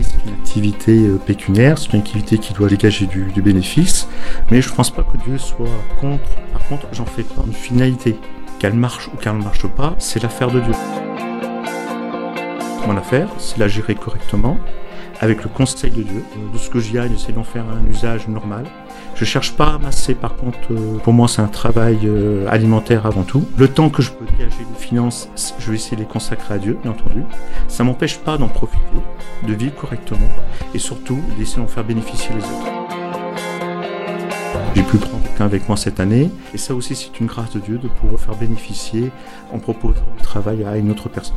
c'est une activité euh, pécuniaire, c'est une activité qui doit dégager du, bénéfice, mais je ne pense pas que Dieu soit contre. Par contre, j'en fais une finalité. Qu'elle marche ou qu'elle ne marche pas, c'est l'affaire de Dieu. Mon affaire, c'est la gérer correctement, avec le conseil de Dieu. De ce que j'y gagne, c'est d'en faire un usage normal. Je cherche pas à amasser, par contre, euh, pour moi, c'est un travail euh, alimentaire avant tout. Le temps que je peux dégager de finances, je vais essayer de les consacrer à Dieu, bien entendu. Ça m'empêche pas d'en profiter, de vivre correctement, et surtout d'essayer d'en faire bénéficier les autres. J'ai pu prendre quelqu'un avec moi cette année, et ça aussi, c'est une grâce de Dieu de pouvoir faire bénéficier en proposant du travail à une autre personne.